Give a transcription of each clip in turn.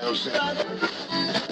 Olá,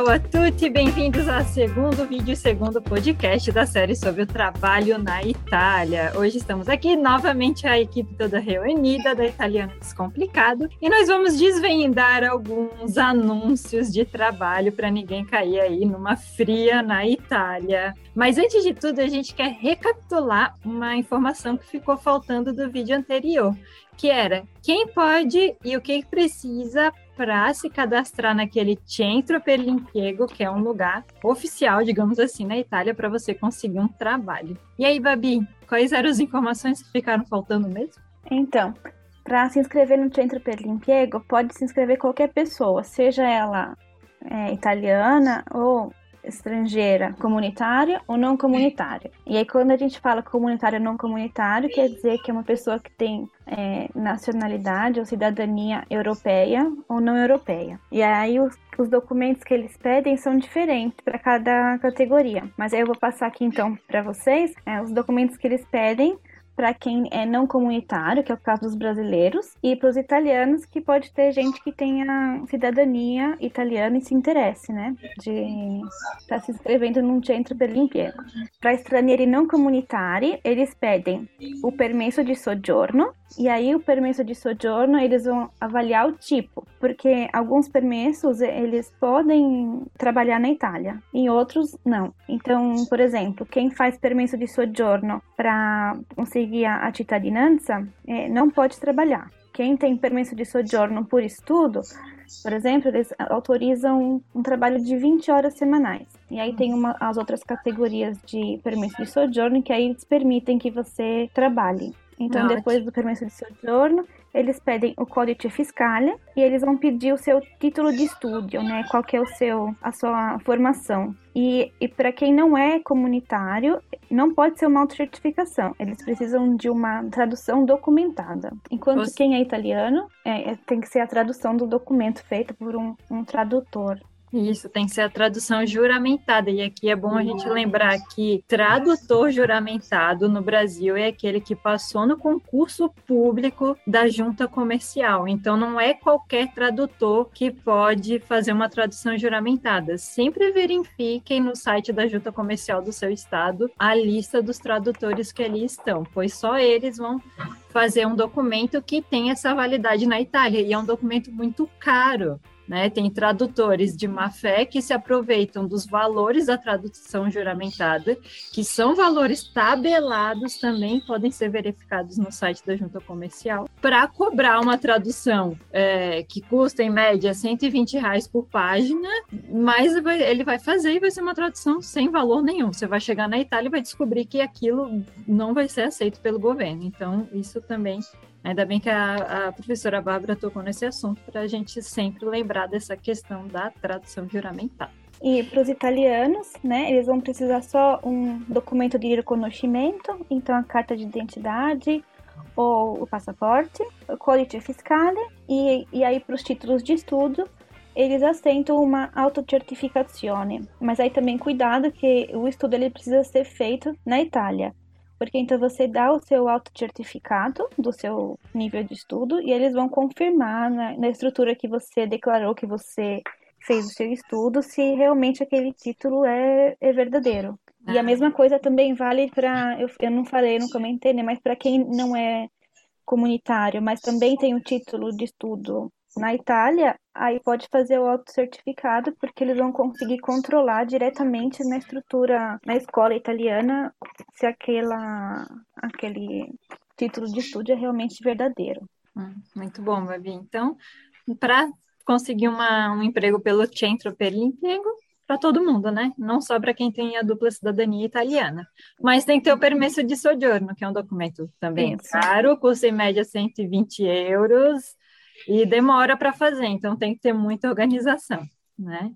tchau a tutti, bem-vindos ao segundo vídeo, segundo podcast da série sobre o trabalho na Itália. Hoje estamos aqui novamente a equipe toda reunida da Italiano Descomplicado e nós vamos desvendar alguns anúncios de trabalho para ninguém cair aí numa fria na Itália. Mas antes de tudo, a gente quer recapitular uma informação que ficou faltando do vídeo anterior, que era quem pode e o que precisa para se cadastrar naquele Centro per l'Impiego, que é um lugar oficial, digamos assim, na Itália, para você conseguir um trabalho. E aí, Babi, quais eram as informações que ficaram faltando mesmo? Então, para se inscrever no Centro per l'Impiego, pode se inscrever qualquer pessoa, seja ela é, italiana ou estrangeira, comunitária ou não comunitária. E aí, quando a gente fala comunitário ou não comunitário, quer dizer que é uma pessoa que tem é, nacionalidade ou cidadania europeia ou não europeia. E aí, os, os documentos que eles pedem são diferentes para cada categoria. Mas aí eu vou passar aqui então para vocês é, os documentos que eles pedem para quem é não comunitário, que é o caso dos brasileiros, e para os italianos, que pode ter gente que tenha cidadania italiana e se interesse, né, de estar tá se inscrevendo num centro per l'impiego. Para estrangeiros não comunitários, eles pedem o permesso de soggiorno, e aí o permesso de soggiorno eles vão avaliar o tipo, porque alguns permissos eles podem trabalhar na Itália, e outros não. Então, por exemplo, quem faz permesso de soggiorno para conseguir a cittadinanza eh, não pode trabalhar. Quem tem permesso de sojourno por estudo, por exemplo, eles autorizam um, trabalho de 20 horas semanais. E aí tem uma, as outras categorias de permesso de sojourno que aí eles permitem que você trabalhe. Então, depois do permesso de sojourno, eles pedem o códice fiscale e eles vão pedir o seu título de estudo, né? Qual que é o seu, a sua formação. E, e para quem não é comunitário, não pode ser uma autocertificação. Eles precisam de uma tradução documentada. Enquanto Você... quem é italiano, é, é, tem que ser a tradução do documento feita por um, um tradutor. Isso, tem que ser a tradução juramentada. E aqui é bom a gente lembrar que tradutor juramentado no Brasil é aquele que passou no concurso público da junta comercial. Então, não é qualquer tradutor que pode fazer uma tradução juramentada. Sempre verifiquem no site da junta comercial do seu estado a lista dos tradutores que ali estão, pois só eles vão fazer um documento que tem essa validade na Itália. E é um documento muito caro. Né? Tem tradutores de má fé que se aproveitam dos valores da tradução juramentada, que são valores tabelados também, podem ser verificados no site da Junta Comercial, para cobrar uma tradução é, que custa em média 120 reais por página, mas ele vai fazer e vai ser uma tradução sem valor nenhum. Você vai chegar na Itália e vai descobrir que aquilo não vai ser aceito pelo governo. Então, isso também Ainda bem que a, a professora Bárbara tocou nesse assunto para a gente sempre lembrar dessa questão da tradução juramentada. E para os italianos, né, eles vão precisar só um documento de reconhecimento, então a carta de identidade ou o passaporte, o códice fiscale, e, e aí para os títulos de estudo, eles aceitam uma autocertificazione. Mas aí também cuidado que o estudo ele precisa ser feito na Itália porque então você dá o seu auto-certificado do seu nível de estudo e eles vão confirmar na, na estrutura que você declarou que você fez o seu estudo se realmente aquele título é, é verdadeiro. Ah. E a ah. mesma coisa também vale para, eu, eu não falei, não comentei, né, mas para quem não é comunitário, mas também tem o título de estudo na Itália, aí pode fazer o auto-certificado, porque eles vão conseguir controlar diretamente na estrutura, na escola italiana, se aquela, aquele título de estudo é realmente verdadeiro. Hum, muito bom, Babi. Então, para conseguir uma, um emprego pelo Centro per l'Impiego, para todo mundo, né? Não só para quem tem a dupla cidadania italiana. Mas tem que ter o permesso de soggiorno, que é um documento também Isso. caro, custa em média 120 euros, e demora para fazer, então tem que ter muita organização, né?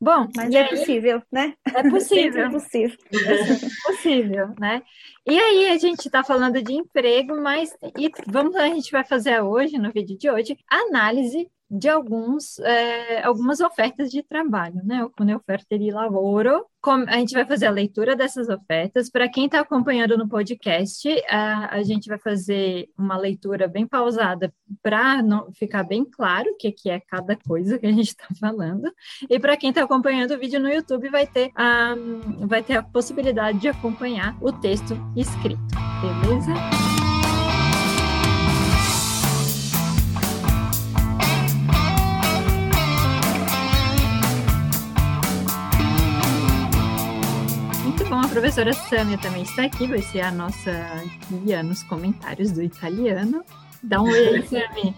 Bom, mas é aí, possível, né? É possível. é possível. É possível, né? E aí a gente está falando de emprego, mas e vamos a gente vai fazer hoje no vídeo de hoje análise de alguns, é, algumas ofertas de trabalho, né? Alcune oferta de lavoro. A gente vai fazer a leitura dessas ofertas. Para quem está acompanhando no podcast, a, a gente vai fazer uma leitura bem pausada para ficar bem claro o que, que é cada coisa que a gente está falando. E para quem está acompanhando o vídeo no YouTube, vai ter, a, vai ter a possibilidade de acompanhar o texto escrito, beleza? Bom, a professora Samia também está aqui, vai ser a nossa guia nos comentários do italiano. Dá um oi, Samia.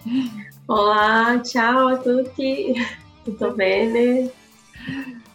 Olá, ciao a tutti, tudo bem?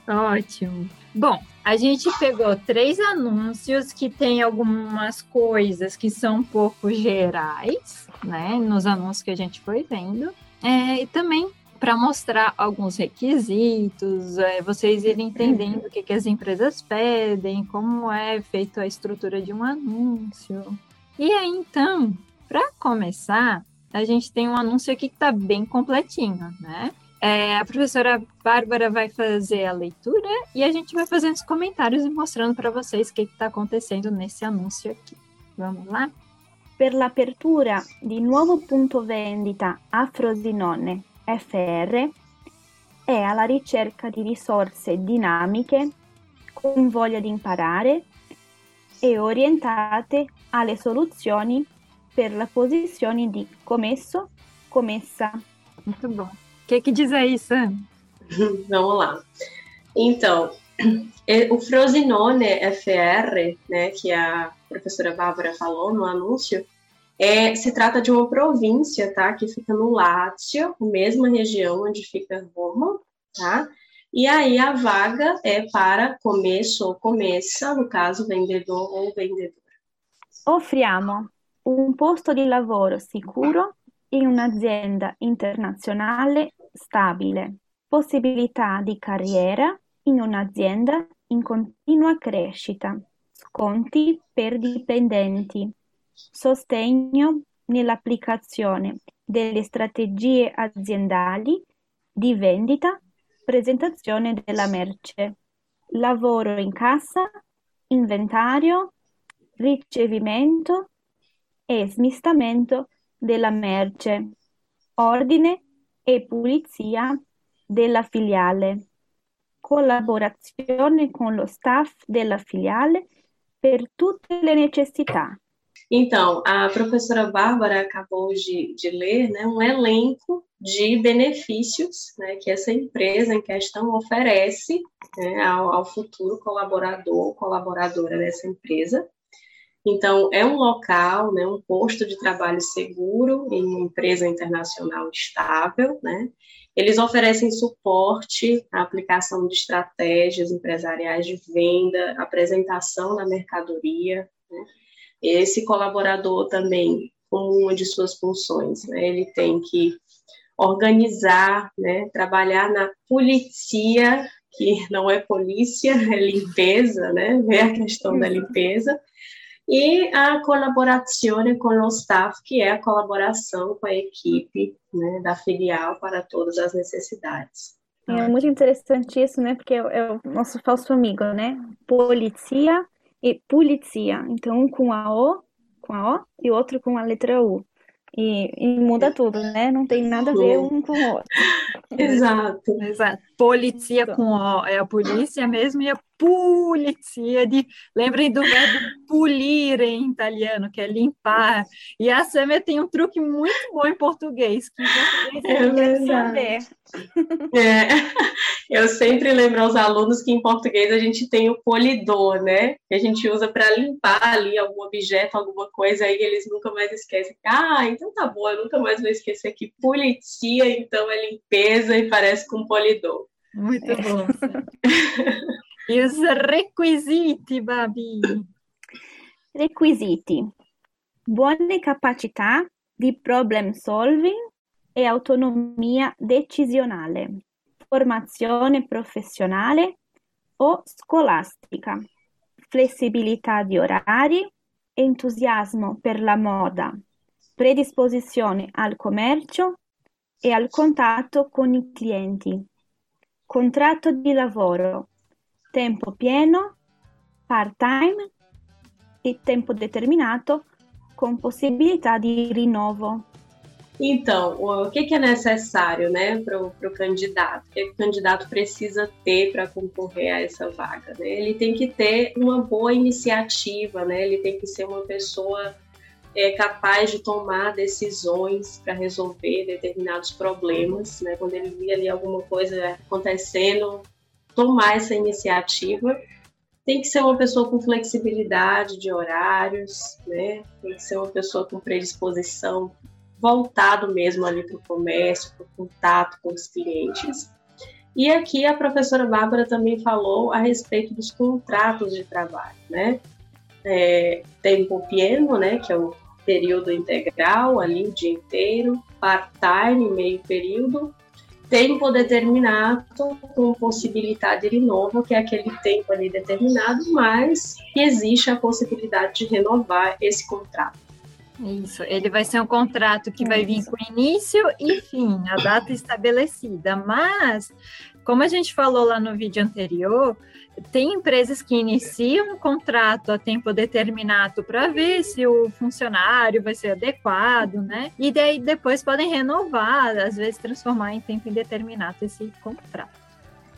Ótimo. Bom, a gente pegou três anúncios que tem algumas coisas que são um pouco gerais, né, nos anúncios que a gente foi vendo, é, e também para mostrar alguns requisitos, é, vocês irem entendendo o que, que as empresas pedem, como é feita a estrutura de um anúncio. E aí, então, para começar, a gente tem um anúncio aqui que está bem completinho, né? É, a professora Bárbara vai fazer a leitura e a gente vai fazendo os comentários e mostrando para vocês o que está acontecendo nesse anúncio aqui. Vamos lá? Per l'apertura di nuovo punto vendita a Frosinone FR è alla ricerca di risorse dinamiche, con voglia di imparare e orientate alle soluzioni per la posizione di commesso, commessa. Muito bom. O que, que diz aí, Sam? Vamos lá. Então, o Frosinone FR, né, que a professora Bárbara falou no anúncio, é, se trata de uma província, tá? Que fica no Lácio, mesma região onde fica Roma, tá? E aí a vaga é para começo ou começa, no caso, vendedor ou vendedora. Offriamo un posto di lavoro sicuro in un'azienda internazionale stabile, possibilità di carriera in un'azienda in continua crescita, sconti per dipendenti, sostegno nell'applicazione delle strategie aziendali di vendita, presentazione della merce, lavoro in cassa, inventario, ricevimento e smistamento della merce, ordine e pulizia della filiale, collaborazione con lo staff della filiale per tutte le necessità. Então, a professora Bárbara acabou de, de ler né, um elenco de benefícios né, que essa empresa em questão oferece né, ao, ao futuro colaborador, colaboradora dessa empresa. Então, é um local, né, um posto de trabalho seguro em uma empresa internacional estável, né? Eles oferecem suporte à aplicação de estratégias empresariais de venda, apresentação da mercadoria, né? Esse colaborador também, como uma de suas funções, né, ele tem que organizar, né, trabalhar na polícia, que não é polícia, é limpeza, né, ver a questão da limpeza, e a colaboração com o staff, que é a colaboração com a equipe né, da filial para todas as necessidades. É muito interessante isso, né? Porque é, é o nosso falso amigo, né? Polícia e polícia. Então, um com a O, com a O e outro com a letra U. E, e, muda tudo, né? Não tem nada a ver um com o outro. Exato. Exato. Polícia com O é a polícia mesmo e a polizia de. Lembrem do verbo pulire em italiano, que é limpar. E a Samia tem um truque muito bom em português, que em português é saber. É. Eu sempre lembro aos alunos que em português a gente tem o polidor, né? Que a gente usa para limpar ali algum objeto, alguma coisa, aí eles nunca mais esquecem. Ah, então tá bom, eu nunca mais vou esquecer que polizia, então é limpeza e parece com polidor. Muito bom. Os requisiti, Babi? Requisiti. Buone capacità di problem solving e autonomia decisionale, formazione professionale o scolastica, flessibilità di orari, entusiasmo per la moda, predisposizione al commercio, e al contatto con i clienti. Contratto di lavoro, tempo pieno, part-time e tempo determinato com possibilità di rinnovo. Então, o que, é necessário né, para o candidato? O que, o candidato precisa ter para concorrer a essa vaga? Né? Ele tem que ter uma boa iniciativa, né? ele tem que ser uma pessoa é, capaz de tomar decisões para resolver determinados problemas. Né? Quando ele vê ali alguma coisa acontecendo, tomar essa iniciativa tem que ser uma pessoa com flexibilidade de horários, né? Tem que ser uma pessoa com predisposição voltado mesmo ali para o comércio, para o contato com os clientes. E aqui a professora Bárbara também falou a respeito dos contratos de trabalho, né? É, tempo pieno, né, que é o período integral, ali o dia inteiro, part-time, meio período, tempo determinado com possibilidade de renovo, que é aquele tempo ali determinado, mas que existe a possibilidade de renovar esse contrato. Isso, ele vai ser um contrato que vai vir com início e fim, a data estabelecida, mas como a gente falou lá no vídeo anterior, tem empresas que iniciam um contrato a tempo determinado para ver se o funcionário vai ser adequado, né? E daí depois podem renovar, às vezes transformar em tempo indeterminado esse contrato.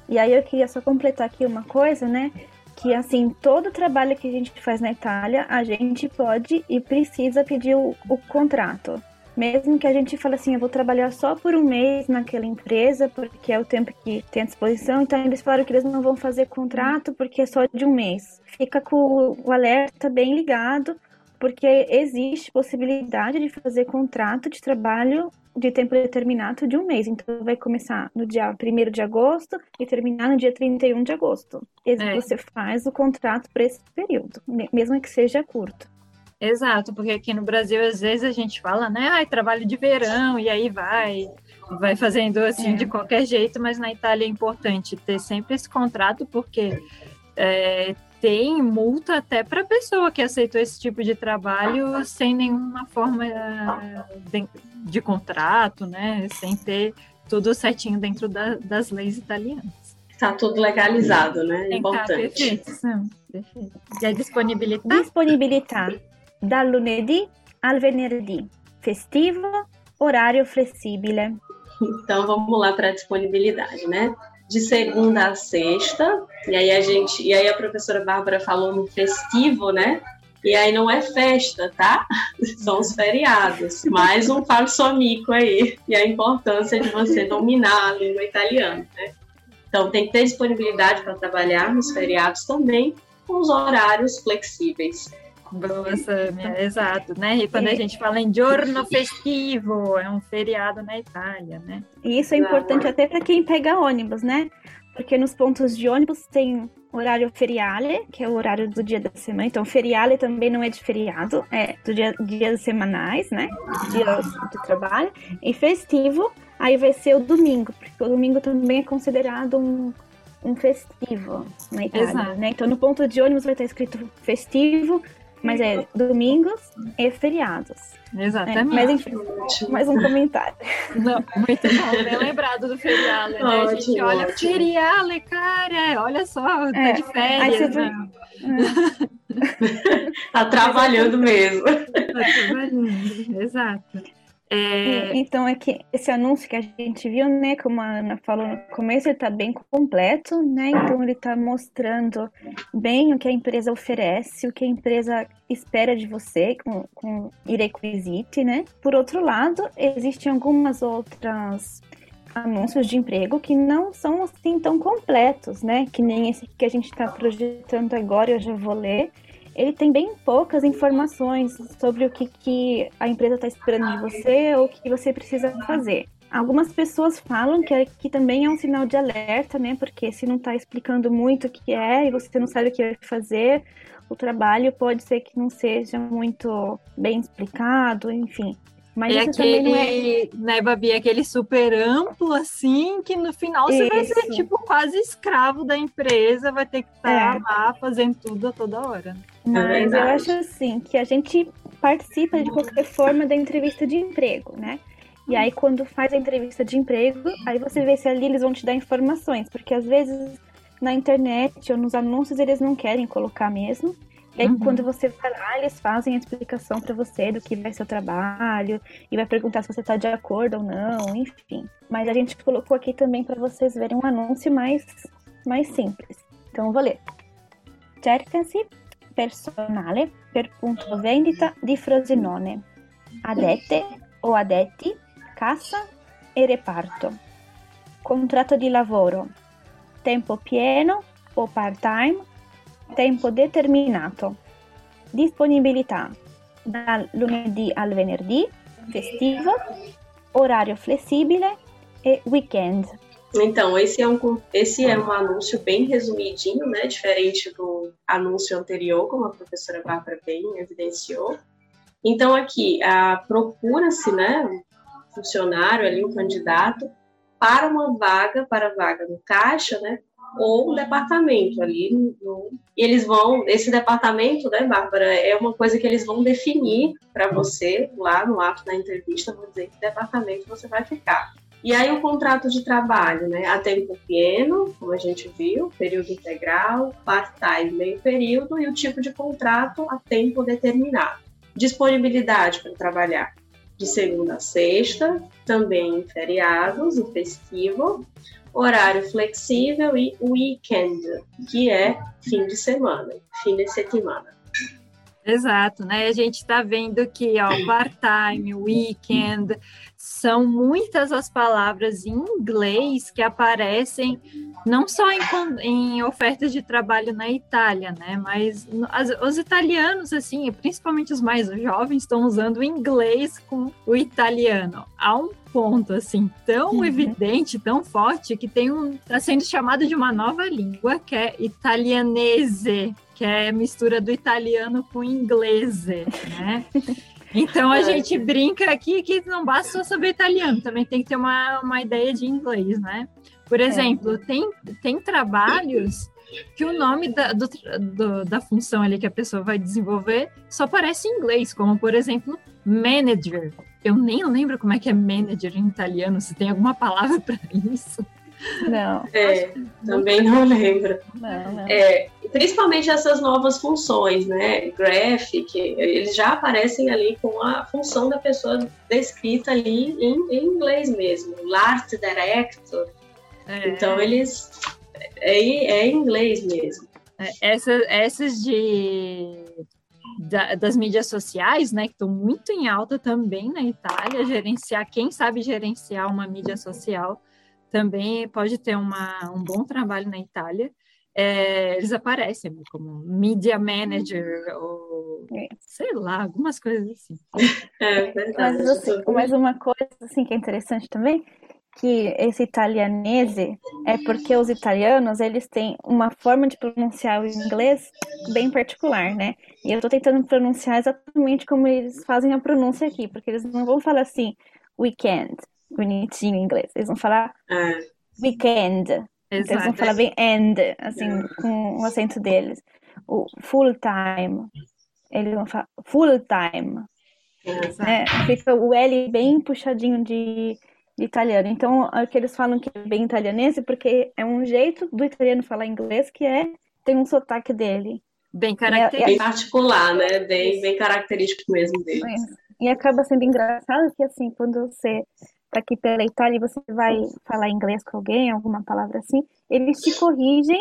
E aí eu queria só completar aqui uma coisa, né? Que assim, todo trabalho que a gente faz na Itália, a gente pode e precisa pedir o, o contrato. Mesmo que a gente fale assim, eu vou trabalhar só por um mês naquela empresa, porque é o tempo que tem à disposição, então eles falaram que eles não vão fazer contrato porque é só de um mês. Fica com o alerta bem ligado, porque existe possibilidade de fazer contrato de trabalho de tempo determinado de um mês. Então vai começar no dia 1 de agosto e terminar no dia 31 de agosto. E é. você faz o contrato para esse período, mesmo que seja curto. Exato, porque aqui no Brasil às vezes a gente fala, né, ai, trabalho de verão e aí vai, vai fazendo assim é. de qualquer jeito, mas na Itália é importante ter sempre esse contrato porque é, tem multa até para a pessoa que aceitou esse tipo de trabalho sem nenhuma forma de, de contrato, né, sem ter tudo certinho dentro da, das leis italianas. Está tudo legalizado, né? Tem Importante. Perfeito, perfeito. E a disponibilidade? Disponibilitar dal lunedì al venerdì, festivo, horário flexível. Então vamos lá para a disponibilidade, né? De segunda a sexta, e aí a gente, e aí a professora Bárbara falou no festivo, né? E aí não é festa, tá? São os feriados. Mais um falso amigo aí. E a importância de você dominar a língua italiana, né? Então tem que ter disponibilidade para trabalhar nos feriados também, com os horários flexíveis. Boa, Samia, exato, né? E quando a gente fala em giorno festivo, é um feriado na Itália, né? E isso é importante até para quem pega ônibus, né? Porque nos pontos de ônibus tem horário feriale, que é o horário do dia da semana. Então, feriale também não é de feriado, é do dia, dias semanais, né? Dias de trabalho. E festivo, aí vai ser o domingo, porque o domingo também é considerado um, um festivo na Itália, Exato. né? Então, no ponto de ônibus vai estar escrito festivo, mas é domingos e feriados. Exatamente. É, mas enfim, mais um comentário. Não, muito bom, bem lembrado do feriale, né? Ótimo, a gente olha, ótimo. feriale, cara, olha só, tá é, de férias. Né? É. tá trabalhando mesmo. Tá trabalhando, exato. É... Então, é que esse anúncio que a gente viu, né, como a Ana falou no começo, ele está bem completo, né? Então, ele está mostrando bem o que a empresa oferece, o que a empresa espera de você com, com i requisiti, né? Por outro lado, existem algumas outras anúncios de emprego que não são assim tão completos, né? Que nem esse que a gente está projetando agora, eu já vou ler ele tem bem poucas informações sobre o que, que a empresa está esperando de você ou o que você precisa fazer. Algumas pessoas falam que, que também é um sinal de alerta, né? Porque se não está explicando muito o que é e você não sabe o que vai fazer, o trabalho pode ser que não seja muito bem explicado, enfim. Mas é aquele, é... né, Babi, aquele super amplo, assim, que no final você vai ser, tipo, quase escravo da empresa, vai ter que estar é. lá fazendo tudo a toda hora. Mas é eu acho, assim, que a gente participa de qualquer forma da entrevista de emprego, né? E aí, quando faz a entrevista de emprego, aí você vê se ali eles vão te dar informações, porque às vezes na internet ou nos anúncios eles não querem colocar mesmo. E aí, uhum. quando você vai lá, eles fazem a explicação para você do que vai ser o trabalho e vai perguntar se você está de acordo ou não, enfim. Mas a gente colocou aqui também para vocês verem um anúncio mais, mais simples. Então, eu vou ler. Cercasi personale per punto vendita di Frosinone. Adette o addetti, cassa e reparto. Contratto di lavoro. Tempo pieno o part-time Tempo determinato. Disponibilità dal lunedì al venerdì, festivo, horário flexível e weekend. Então, esse é, um, esse é um anúncio bem resumidinho, né? Diferente do anúncio anterior, como a professora Bárbara bem evidenciou. Então, aqui, procura-se, né, um funcionário ali, um candidato, para uma vaga, para vaga no caixa, né, ou um departamento ali. No, e eles vão, esse departamento, né, Bárbara, é uma coisa que eles vão definir para você lá no ato da entrevista, vão dizer que departamento você vai ficar. E aí o contrato de trabalho, né, a tempo pleno, como a gente viu, período integral, part-time, meio período, e o tipo de contrato a tempo determinado. Disponibilidade para trabalhar de segunda a sexta, também em feriados e festivo, horário flexível e weekend, que é fim de semana, fim de semana. Exato, né? A gente está vendo que ó, part-time, weekend, são muitas as palavras em inglês que aparecem não só em, em ofertas de trabalho na Itália, né? Mas as, os italianos, assim, principalmente os mais jovens, estão usando o inglês com o italiano. Há um ponto assim tão uhum. evidente, tão forte que tem um está sendo chamado de uma nova língua que é italianese, que é mistura do italiano com inglês, né? Então a gente brinca aqui que não basta só saber italiano, também tem que ter uma, uma ideia de inglês, né? Por é. exemplo, é. tem, tem trabalhos que o nome da, do, do, da função ali que a pessoa vai desenvolver só aparece em inglês, como por exemplo, manager. Eu nem lembro como é que é manager em italiano, se tem alguma palavra para isso. Não. É, também não lembro. Não, não. É, principalmente essas novas funções, né? Graphic, eles já aparecem ali com a função da pessoa descrita ali em, em inglês mesmo. Art Director. É. Então eles. É, é em inglês mesmo. É, essa, essas de da, das mídias sociais, né, que estão muito em alta também na Itália, gerenciar, quem sabe gerenciar uma mídia social também pode ter uma, um bom trabalho na Itália. É, eles aparecem como media manager ou é. sei lá, algumas coisas assim. É, verdade. Mas, assim, mais uma coisa assim que é interessante também, que esse italianese é porque os italianos eles têm uma forma de pronunciar o inglês bem particular, né? E eu estou tentando pronunciar exatamente como eles fazem a pronúncia aqui, porque eles não vão falar assim weekend, bonitinho em inglês. Eles vão falar é. weekend. Então, eles vão falar bem end, assim, é. com o acento deles. O full time. Eles vão falar full time. Né? Fica o L bem puxadinho de, de italiano. Então, é que eles falam que é bem italianese, porque é um jeito do italiano falar inglês que é tem um sotaque dele. Bem característico. Bem particular, né? Bem, bem característico mesmo dele. E acaba sendo engraçado que, assim, quando você aqui pela Itália e você vai falar inglês com alguém, alguma palavra assim, eles te corrigem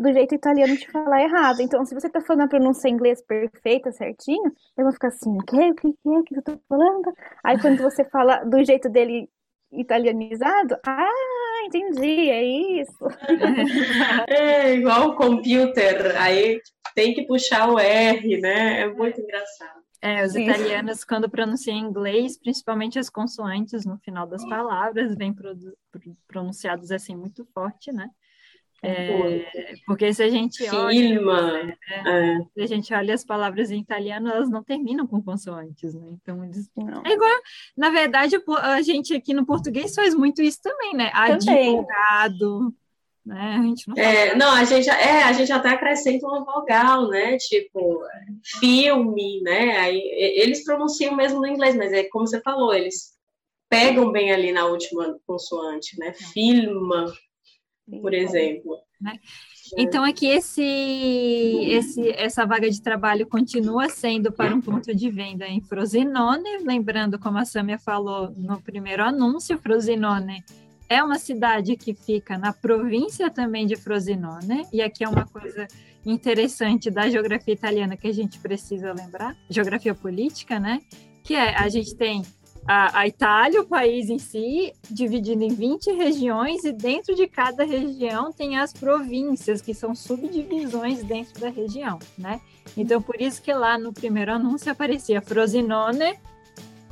do jeito italiano de falar errado. Então, se você tá falando a pronúncia em inglês perfeita, certinho, eles vão ficar assim, o que? O que é que eu tô falando? Aí, quando você fala do jeito dele italianizado, ah, entendi, é isso. É igual o computer, aí tem que puxar o R, né? É muito engraçado. É, os italianos, quando pronunciam em inglês, principalmente as consoantes no final das palavras, vêm pronunciados assim muito forte, né? É, porque se a gente olha, é, é. se a gente olha as palavras em italiano, elas não terminam com consoantes, né? Então eles não. é igual, na verdade, a gente aqui no português faz muito isso também, né? Também. Advogado, né? A gente não, é, não, a gente é, a gente até acrescenta uma vogal, né? Tipo filme, né? Aí eles pronunciam mesmo no inglês, mas é como você falou, eles pegam bem ali na última consoante, né? Filma, por exemplo. Né? Então aqui esse, esse, essa vaga de trabalho continua sendo para um ponto de venda em Frosinone, lembrando como a Samia falou no primeiro anúncio, Frosinone é uma cidade que fica na província também de Frosinone, e aqui é uma coisa interessante da geografia italiana que a gente precisa lembrar, geografia política, né? Que é a gente tem a, a, Itália, o país em si, dividido em 20 regiões, e dentro de cada região tem as províncias, que são subdivisões dentro da região, né? Então, por isso que lá no primeiro anúncio aparecia Frosinone,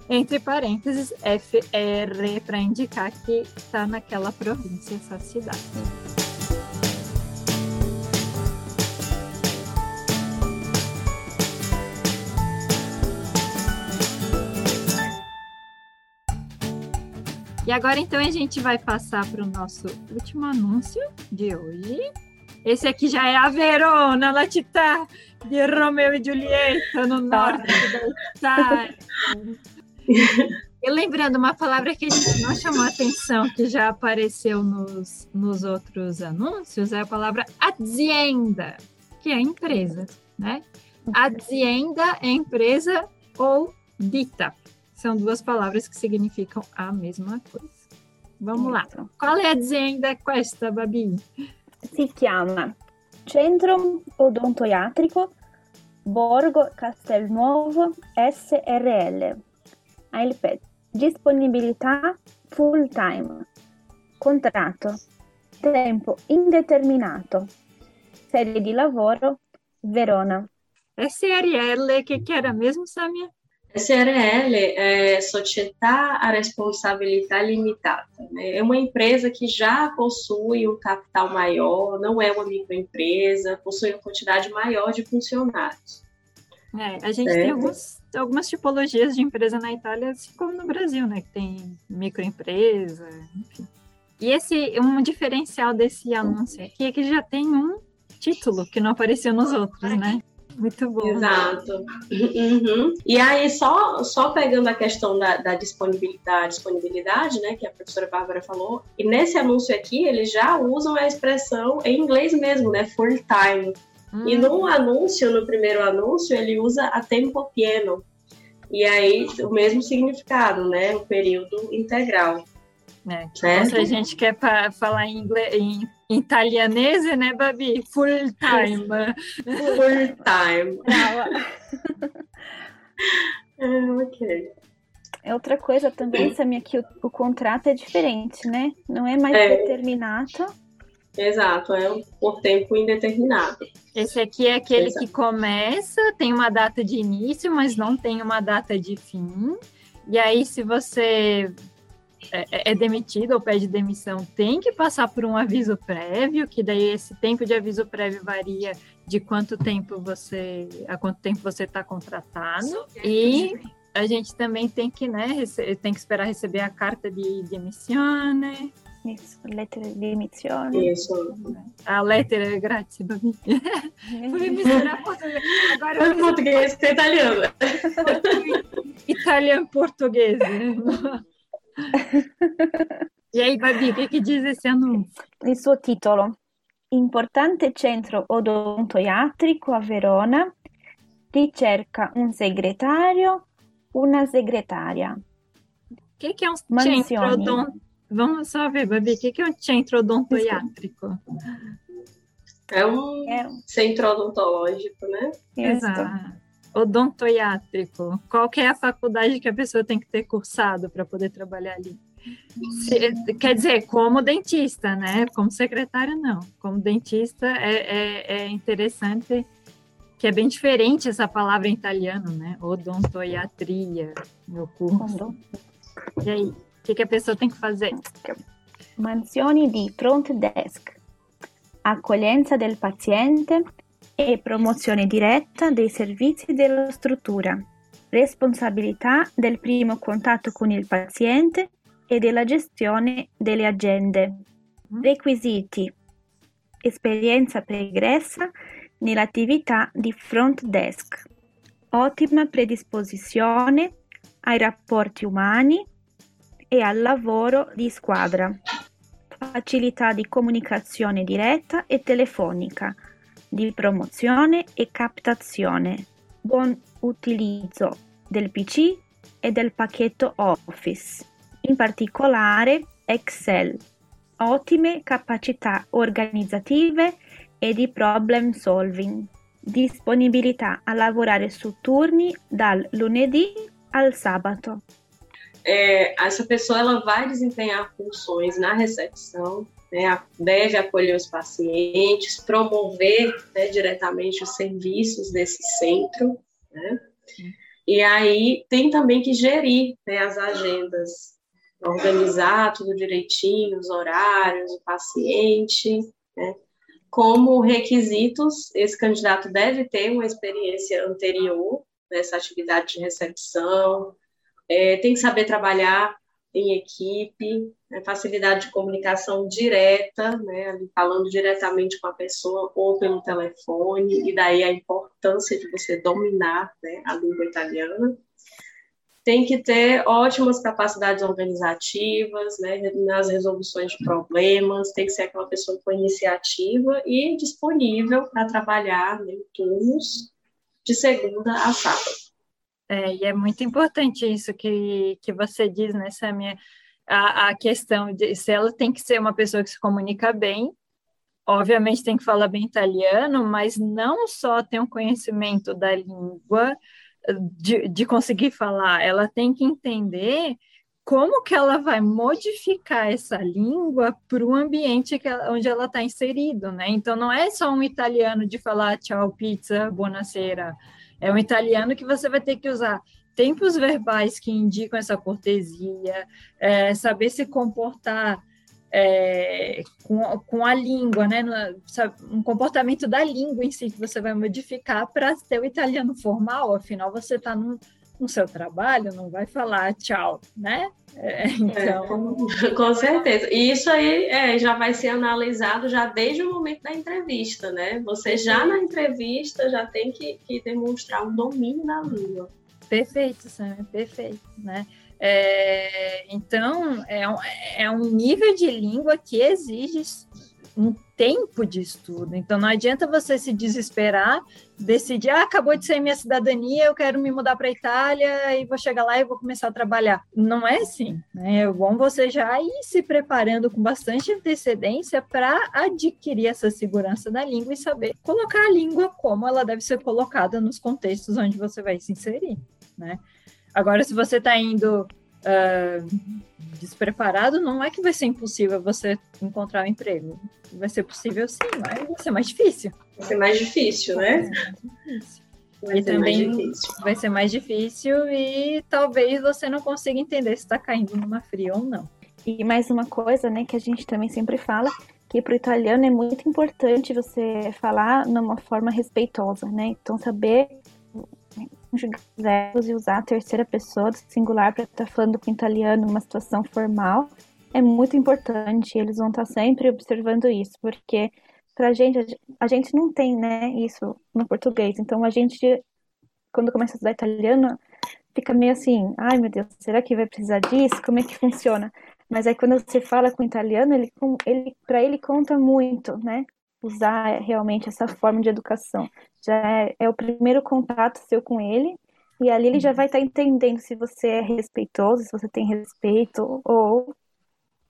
entre parênteses, FR, para indicar que está naquela província, essa cidade. E agora então a gente vai passar para o nosso último anúncio de hoje. Esse aqui já é a Verona, la città de Romeo e Julieta, no norte da Itália. E lembrando, uma palavra que a gente não chamou atenção, que já apareceu nos, nos outros anúncios, é a palavra azienda, que é empresa, né? Azienda é empresa ou dita. São duas palavras que significam a mesma coisa. Vamos lá. Qual é a azienda questa, Babi? Si chiama Centro Odontoiatrico Borgo Castelnuovo SRL. Ha il PET. Disponibilità full time. Contratto. Tempo indeterminato. Serie di lavoro Verona. SRL, che, che era mesmo, Samia? SRL é Società a Responsabilità Limitada. Né? É uma empresa que já possui um capital maior, não é uma microempresa, possui uma quantidade maior de funcionários. É, a gente certo? tem alguns, algumas tipologias de empresa na Itália, assim como no Brasil, né? Que tem microempresa, enfim. E esse um diferencial desse anúncio aqui é que já tem um título que não apareceu nos outros, né? Muito bom. Exato. Uhum. E aí, só, só pegando a questão da, da disponibilidade, disponibilidade, né, que a professora Bárbara falou, e nesse anúncio aqui, eles já usam a expressão em inglês mesmo, né, full time. Hum. E no anúncio, no primeiro anúncio, ele usa a tempo pieno. E aí, o mesmo significado, né, o período integral. É, né? se a gente quer falar em, inglês, em italianese, né, Babi? Full time. Full time. é, ok. É outra coisa também, Samia, que o, o, contrato é diferente, né? Não é mais é. determinado. Exato, é por tempo indeterminado. Esse aqui é aquele Exato. que começa, tem uma data de início, mas não tem uma data de fim. E aí, se você é, é, é, demitido ou pede demissão tem que passar por um aviso prévio, que daí esse tempo de aviso prévio varia de quanto tempo você, a quanto tempo você está contratado. E a gente também tem que, né, tem que esperar receber a carta de demissão, né? Isso, lettera di dimissione. Isso. A lettera, grazie, Babi. Fui misturar português. Agora eu português com italiano. Italiano português. e aí, Babi, o che, che dice esse anúncio? Il suo titolo. Importante centro odontoiatrico a Verona ricerca un segretario, una segretaria. O que, que, é um Mansioni. centro odontoiatrico? Vamos só ver, Babi, o que, que é um centro odontoiatrico? É um é. centro odontológico, né? Exato odontoiátrico, qual é a faculdade que a pessoa tem que ter cursado para poder trabalhar ali? Se, quer dizer, como dentista, né? Como secretária, não. Como dentista é, é, é interessante que é bem diferente essa palavra em italiano, né? Odontoiatria, meu curso. E aí, que, que a pessoa tem que fazer? Mansioni di front desk, accoglienza del paziente e promozione diretta dei servizi della struttura, responsabilità del primo contatto con il paziente e della gestione delle agende. Mm. Requisiti. Esperienza pregressa nell'attività di front desk. Ottima predisposizione ai rapporti umani, e al lavoro di squadra, facilità di comunicazione diretta e telefonica, di promozione e captazione, buon utilizzo del PC e del pacchetto Office, in particolare Excel, ottime capacità organizzative e di problem solving, disponibilità a lavorare su turni dal lunedì al sabato. É, essa pessoa ela vai desempenhar funções na recepção, né, deve acolher os pacientes, promover né, diretamente os serviços desse centro, né? E aí tem também que gerir né, as agendas, organizar tudo direitinho, os horários, o paciente, né? Como requisitos, esse candidato deve ter uma experiência anterior nessa atividade de recepção, é, tem que saber trabalhar em equipe, né, facilidade de comunicação direta, né, falando diretamente com a pessoa ou pelo telefone, e daí a importância de você dominar né, a língua italiana. Tem que ter ótimas capacidades organizativas, né, nas resoluções de problemas, tem que ser aquela pessoa com iniciativa e disponível para trabalhar né, em turnos de segunda a sábado. É, e é muito importante isso que, que você diz, né, Samia? A, a questão de se ela tem que ser uma pessoa que se comunica bem, obviamente tem que falar bem italiano, mas não só ter um conhecimento da língua, de, de conseguir falar, ela tem que entender como que ela vai modificar essa língua para o ambiente ela, onde ela está inserido, né? Então não é só um italiano de falar tchau, pizza, buonasera, é um italiano que você vai ter que usar tempos verbais que indicam essa cortesia, é, saber se comportar é, com, com a língua, né? Um comportamento da língua em si que você vai modificar para ter o italiano formal, afinal você está no, no seu trabalho, não vai falar tchau, né? É, então... É, com certeza. E isso aí é, já vai ser analisado já desde o momento da entrevista, né? Você já na entrevista já tem que, que demonstrar um domínio da língua. Perfeito, Sam, perfeito, né? É, então, é um, é um nível de língua que exige um tempo de estudo. Então não adianta você se desesperar, decidir, ah, acabou de sair minha cidadania, eu quero me mudar para a Itália e vou chegar lá e vou começar a trabalhar. Não é assim. Né? É bom você já ir se preparando com bastante antecedência para adquirir essa segurança da língua e saber colocar a língua como ela deve ser colocada nos contextos onde você vai se inserir. Né? Agora, se você está indo uh, despreparado, não é que vai ser impossível você encontrar um emprego. Vai ser possível sim, mas vai ser mais difícil. Vai ser mais difícil, né? Vai e também vai ser mais difícil e talvez você não consiga entender se está caindo numa fria ou não. E mais uma coisa, né, que a gente também sempre fala, que para o italiano é muito importante você falar numa forma respeitosa, né? Então saber verbos e usar a terceira pessoa do singular para estar tá falando com italiano numa situação formal é muito importante. Eles vão estar tá sempre observando isso, porque para a gente, a gente não tem né, isso no português. Então a gente, quando começa a estudar italiano, fica meio assim: ai meu Deus, será que vai precisar disso? Como é que funciona? Mas aí quando você fala com o italiano, ele, ele para ele conta muito, né? Usar realmente essa forma de educação. Já é, é o primeiro contato seu com ele, e ali ele já vai estar tá entendendo se você é respeitoso, se você tem respeito ou,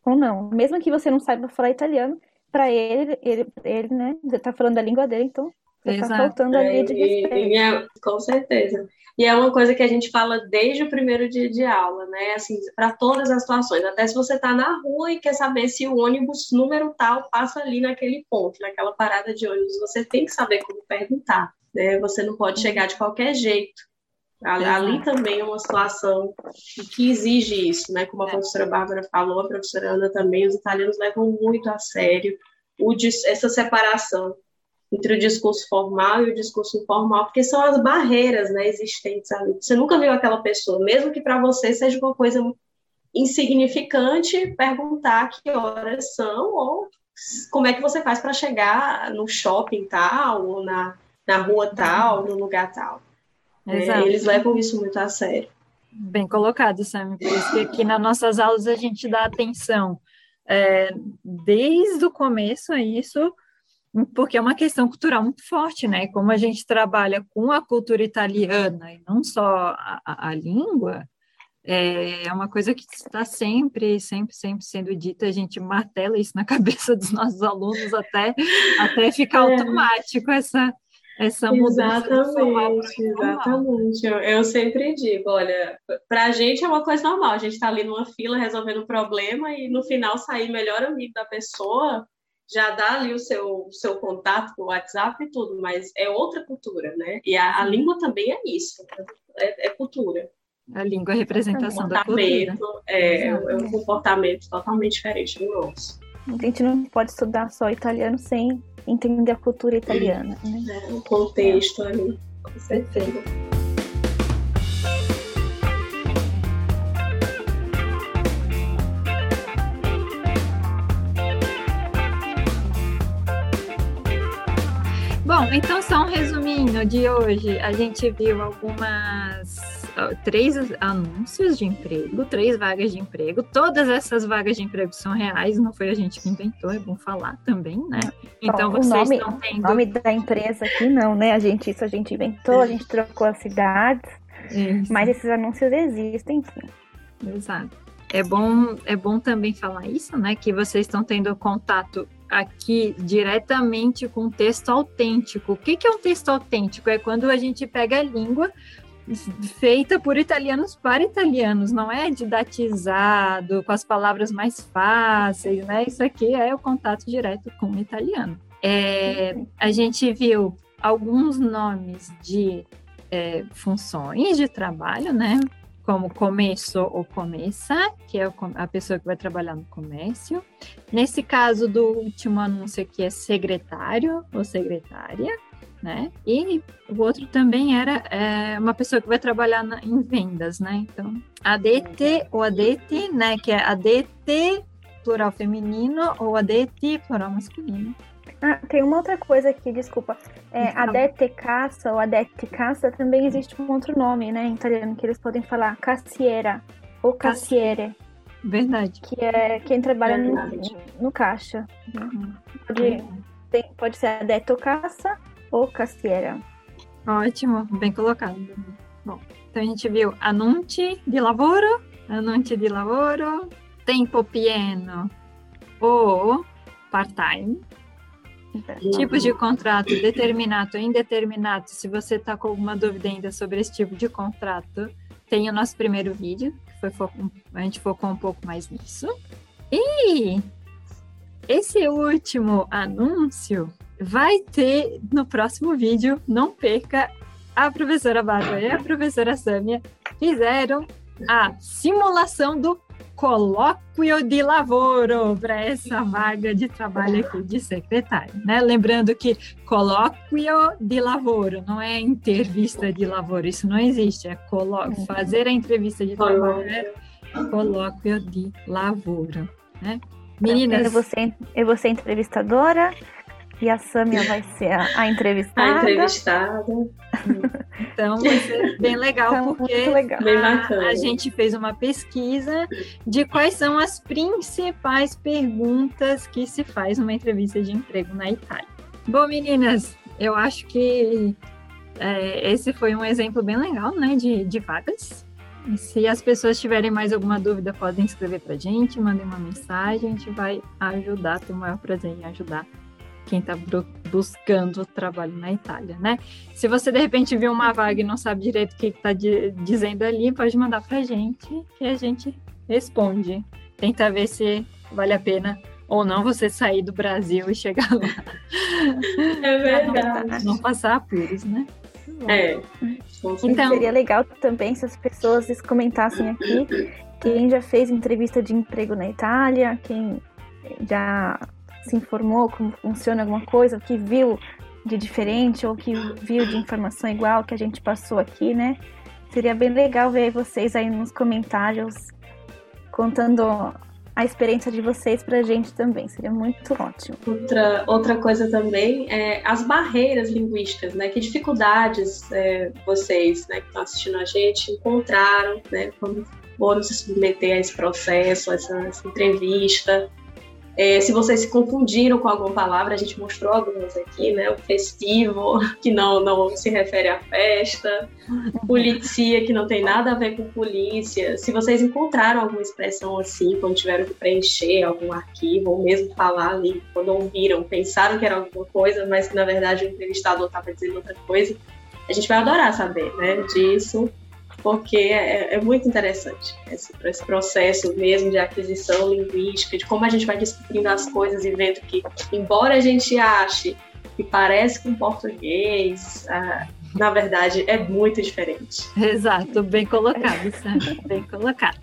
ou não. Mesmo que você não saiba falar italiano, para ele, ele, ele, né, você está falando a língua dele, então está faltando ali de respeito. E, e é, com certeza. E é uma coisa que a gente fala desde o primeiro dia de aula, né? Assim, para todas as situações. Até se você está na rua e quer saber se o ônibus número tal passa ali naquele ponto, naquela parada de ônibus, você tem que saber como perguntar. Né? Você não pode chegar de qualquer jeito. Ali também é uma situação que exige isso, né? Como a é. professora Bárbara falou, a professora Ana também, os italianos levam muito a sério o, essa separação entre o discurso formal e o discurso informal, porque são as barreiras né, existentes ali. Você nunca viu aquela pessoa, mesmo que para você seja uma coisa insignificante, perguntar que horas são ou como é que você faz para chegar no shopping tal, ou na, na rua tal, no lugar tal. É, eles levam isso muito a sério. Bem colocado, Sam. Por isso que aqui nas nossas aulas a gente dá atenção é, desde o começo a isso, porque é uma questão cultural muito forte, né? Como a gente trabalha com a cultura italiana e não só a, a, a língua, é uma coisa que está sempre, sempre, sempre sendo dita, a gente martela isso na cabeça dos nossos alunos até, até ficar é. automático essa, essa mudança. Exatamente, exatamente. Eu, eu, sempre digo, olha, para a gente é uma coisa normal, a gente está ali numa fila resolvendo um problema e no final sair melhor amigo da pessoa, já dá ali o seu, seu contato com o WhatsApp e tudo, mas é outra cultura, né? E a, a língua também é isso, é, é cultura. A língua é a representação da cultura. É, é um comportamento totalmente diferente do nosso. A gente não pode estudar só italiano sem entender a cultura italiana. Né? É, o contexto ali, com certeza. Bom, então só um resuminho de hoje. A gente viu algumas três anúncios de emprego, três vagas de emprego. Todas essas vagas de emprego são reais, não foi a gente que inventou, é bom falar também, né? Então Bom, vocês nome, estão tendo. O nome da empresa aqui não, né? A gente, isso a gente inventou, a gente trocou as cidades, isso. mas esses anúncios existem sim. Exato. É bom, é bom também falar isso, né? Que vocês estão tendo contato aqui diretamente com texto autêntico. O que, que é um texto autêntico? É quando a gente pega a língua feita por italianos para italianos, não é didatizado com as palavras mais fáceis, né? Isso aqui é o contato direto com o italiano. É, a gente viu alguns nomes de é, funções de trabalho, né? Como começo ou começa, que é a pessoa que vai trabalhar no comércio. Nesse caso do último anúncio aqui é secretário ou secretária né? E o outro também era é, uma pessoa que vai trabalhar na, em vendas, né? Então, ADT ou ADT, né? Que é ADT plural feminino ou ADT plural masculino. Ah, tem uma outra coisa aqui, desculpa. É, então. ADT caça ou ADT caça também existe um outro nome, né? Em italiano, que eles podem falar cassiera ou cassiere. Verdade. Que é quem trabalha no, no, caixa. Uhum. Pode, tem, pode ser ADT caça ou Castiera. Ótimo, bem colocado. Bom, então a gente viu anunci di lavoro, anunci di lavoro, tempo pieno ou part-time. Tipos de contrato determinado indeterminado. Se você está com alguma dúvida ainda sobre esse tipo de contrato, tem o nosso primeiro vídeo, que foi a gente focou um pouco mais nisso. E esse último anúncio vai ter no próximo vídeo. Não perca. A professora Bárbara e a professora Sâmia fizeram a simulação do colóquio de lavoro para essa vaga de trabalho aqui de secretário, né? Lembrando que colóquio de lavoro não é entrevista de lavoro, isso não existe, é colo fazer a entrevista de trabalho é colóquio de lavoro, né? Meninas, eu vou ser, eu vou ser entrevistadora, e a Samia vai ser a, a entrevistada. A entrevistada. então vai ser bem legal, então, porque legal. A, a, gente fez uma pesquisa de quais são as principais perguntas que se faz numa entrevista de emprego na Itália. Bom, meninas, eu acho que é, esse foi um exemplo bem legal, né, de, de vagas. E se as pessoas tiverem mais alguma dúvida, podem escrever para a gente, mandem uma mensagem, a gente vai ajudar, tem o maior prazer em ajudar quem está buscando trabalho na Itália, né? Se você de repente viu uma vaga e não sabe direito o que está dizendo ali, pode mandar para a gente que a gente responde. Tenta ver se vale a pena ou não você sair do Brasil e chegar lá. É verdade. Não, não passar apuros, né? É. Então, seria legal também se as pessoas comentassem aqui quem já fez entrevista de emprego na Itália, quem já se informou como funciona alguma coisa, o que viu de diferente ou que viu de informação igual que a gente passou aqui, né? Seria bem legal ver vocês aí nos comentários contando a experiência de vocês para a gente também. Seria muito ótimo. Outra, outra coisa também é as barreiras linguísticas, né? Que dificuldades é, vocês, né, que estão assistindo a gente, encontraram, né? Quando foram se submeter a esse processo, a essa, essa entrevista. É, se vocês se confundiram com alguma palavra, a gente mostrou algumas aqui, né? O festivo, que não, não se refere à festa, policia, que não tem nada a ver com polícia. Se vocês encontraram alguma expressão assim, quando tiveram que preencher algum arquivo, ou mesmo falar ali, quando ouviram, pensaram que era alguma coisa, mas que na verdade o entrevistador estava dizendo outra coisa, a gente vai adorar saber, né? Disso porque é, é muito interessante esse, esse, processo mesmo de aquisição linguística, de como a gente vai descobrindo as coisas e vendo que, embora a gente ache que parece com português, ah, na verdade é muito diferente. Exato, bem colocado, Sandra, bem colocado.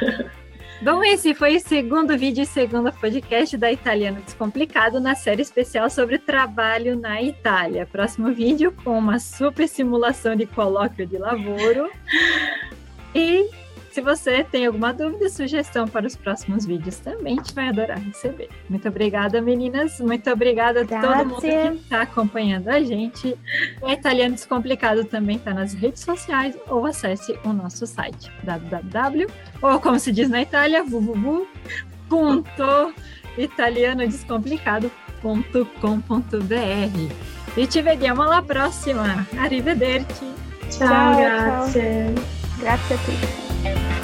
Bom, esse foi o segundo vídeo e segundo podcast da Italiano Descomplicado na série especial sobre trabalho na Itália. Próximo vídeo com uma super simulação de colóquio de lavoro. E se você tem alguma dúvida, sugestão para os próximos vídeos, também a gente vai adorar receber. Muito obrigada, meninas. Muito obrigada a todo mundo que está acompanhando a gente. O Italiano Descomplicado também está nas redes sociais ou acesse o nosso site www, ou como se diz na Itália, www.italianodescomplicado.com.br. E ci vediamo alla prossima. Arrivederci. Ciao, ciao grazie. Ciao. Grazie a tutti. thank you